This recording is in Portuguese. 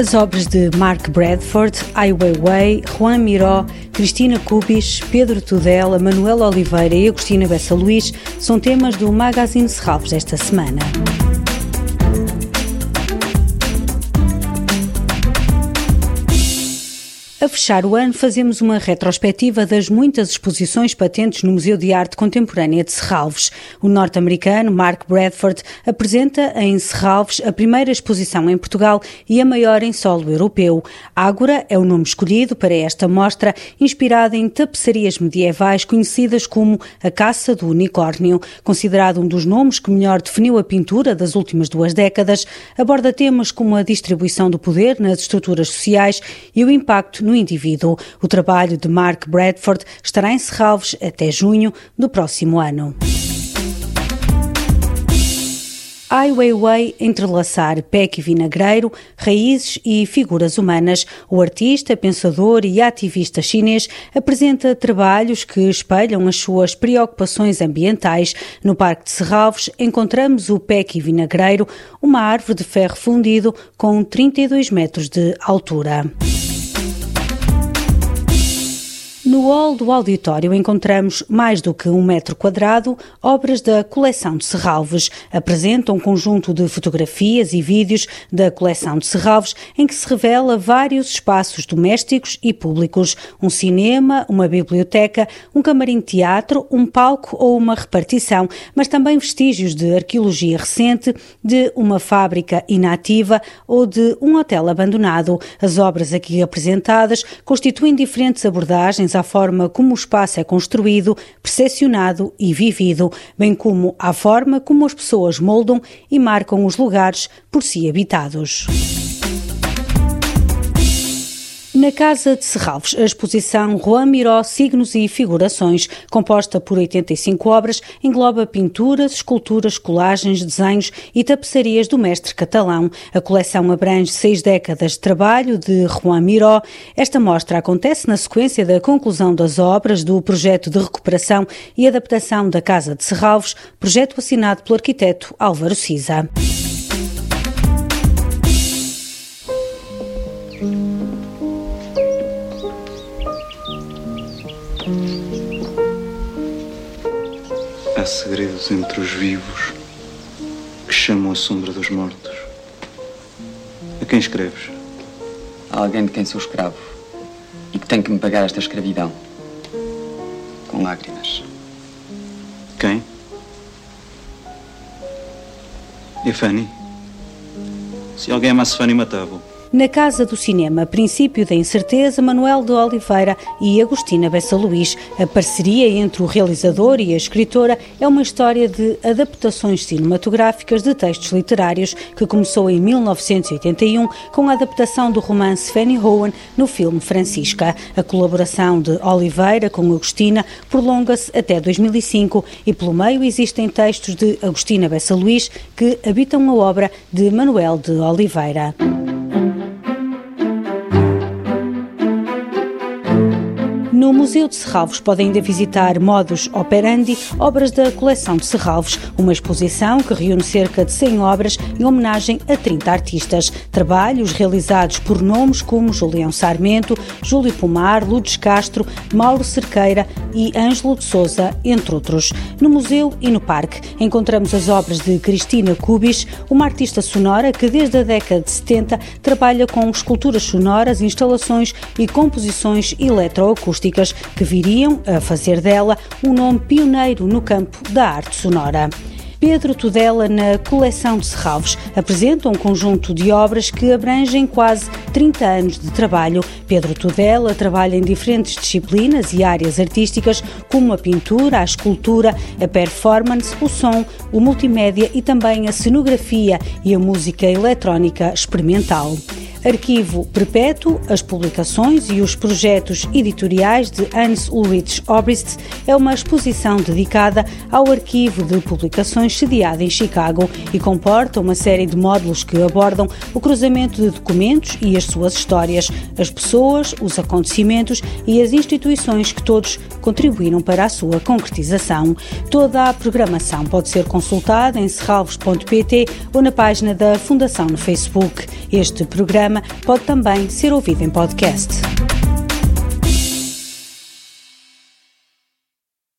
As obras de Mark Bradford, Ai Weiwei, Juan Miró, Cristina Cubis, Pedro Tudela, Manuel Oliveira e Agostina Bessa Luís são temas do Magazine Serralves desta semana. A fechar o ano, fazemos uma retrospectiva das muitas exposições patentes no Museu de Arte Contemporânea de Serralves. O norte-americano Mark Bradford apresenta em Serralves a primeira exposição em Portugal e a maior em solo europeu. Ágora é o nome escolhido para esta mostra, inspirada em tapeçarias medievais conhecidas como a Caça do Unicórnio. Considerado um dos nomes que melhor definiu a pintura das últimas duas décadas, aborda temas como a distribuição do poder nas estruturas sociais e o impacto no indivíduo. O trabalho de Mark Bradford estará em Serralves até junho do próximo ano. Ai Weiwei entrelaçar PEC e vinagreiro, raízes e figuras humanas. O artista, pensador e ativista chinês apresenta trabalhos que espelham as suas preocupações ambientais. No Parque de Serralves encontramos o PEC e vinagreiro, uma árvore de ferro fundido com 32 metros de altura. No hall do auditório encontramos mais do que um metro quadrado obras da coleção de Serralves. Apresenta um conjunto de fotografias e vídeos da coleção de Serralves em que se revela vários espaços domésticos e públicos, um cinema, uma biblioteca, um camarim de teatro, um palco ou uma repartição, mas também vestígios de arqueologia recente, de uma fábrica inativa ou de um hotel abandonado. As obras aqui apresentadas constituem diferentes abordagens à forma como o espaço é construído, percepcionado e vivido, bem como à forma como as pessoas moldam e marcam os lugares por si habitados. Na Casa de Serralves, a exposição Juan Miró Signos e Figurações, composta por 85 obras, engloba pinturas, esculturas, colagens, desenhos e tapeçarias do mestre catalão. A coleção abrange seis décadas de trabalho de Juan Miró. Esta mostra acontece na sequência da conclusão das obras do projeto de recuperação e adaptação da Casa de Serralves, projeto assinado pelo arquiteto Álvaro Siza. Segredos entre os vivos que chamam a sombra dos mortos. A quem escreves? A alguém de quem sou escravo e que tem que me pagar esta escravidão. Com lágrimas. Quem? E a Fanny? Se alguém amasse Fanny, matava-o. Na Casa do Cinema, Princípio da Incerteza, Manuel de Oliveira e Agostina Bessa Luís. A parceria entre o realizador e a escritora é uma história de adaptações cinematográficas de textos literários que começou em 1981 com a adaptação do romance Fanny Hohen no filme Francisca. A colaboração de Oliveira com Agostina prolonga-se até 2005 e pelo meio existem textos de Agostina Bessa Luís que habitam a obra de Manuel de Oliveira. Museu de Serralves podem ainda visitar Modus Operandi, obras da coleção de Serralves, uma exposição que reúne cerca de 100 obras em homenagem a 30 artistas. Trabalhos realizados por nomes como Julião Sarmento, Júlio Pomar, Lourdes Castro, Mauro Cerqueira e Ângelo de Souza, entre outros. No museu e no parque encontramos as obras de Cristina Cubis, uma artista sonora que desde a década de 70 trabalha com esculturas sonoras, instalações e composições eletroacústicas que viriam a fazer dela um nome pioneiro no campo da arte sonora. Pedro Tudela, na coleção de Serralves, apresenta um conjunto de obras que abrangem quase 30 anos de trabalho. Pedro Tudela trabalha em diferentes disciplinas e áreas artísticas, como a pintura, a escultura, a performance, o som, o multimédia e também a cenografia e a música eletrónica experimental. Arquivo Perpétuo, as publicações e os projetos editoriais de Hans Ulrich Obrist é uma exposição dedicada ao arquivo de publicações sediada em Chicago e comporta uma série de módulos que abordam o cruzamento de documentos e as suas histórias, as pessoas, os acontecimentos e as instituições que todos contribuíram para a sua concretização. Toda a programação pode ser consultada em serralvos.pt ou na página da Fundação no Facebook. Este programa programa pode também ser ouvido em podcast.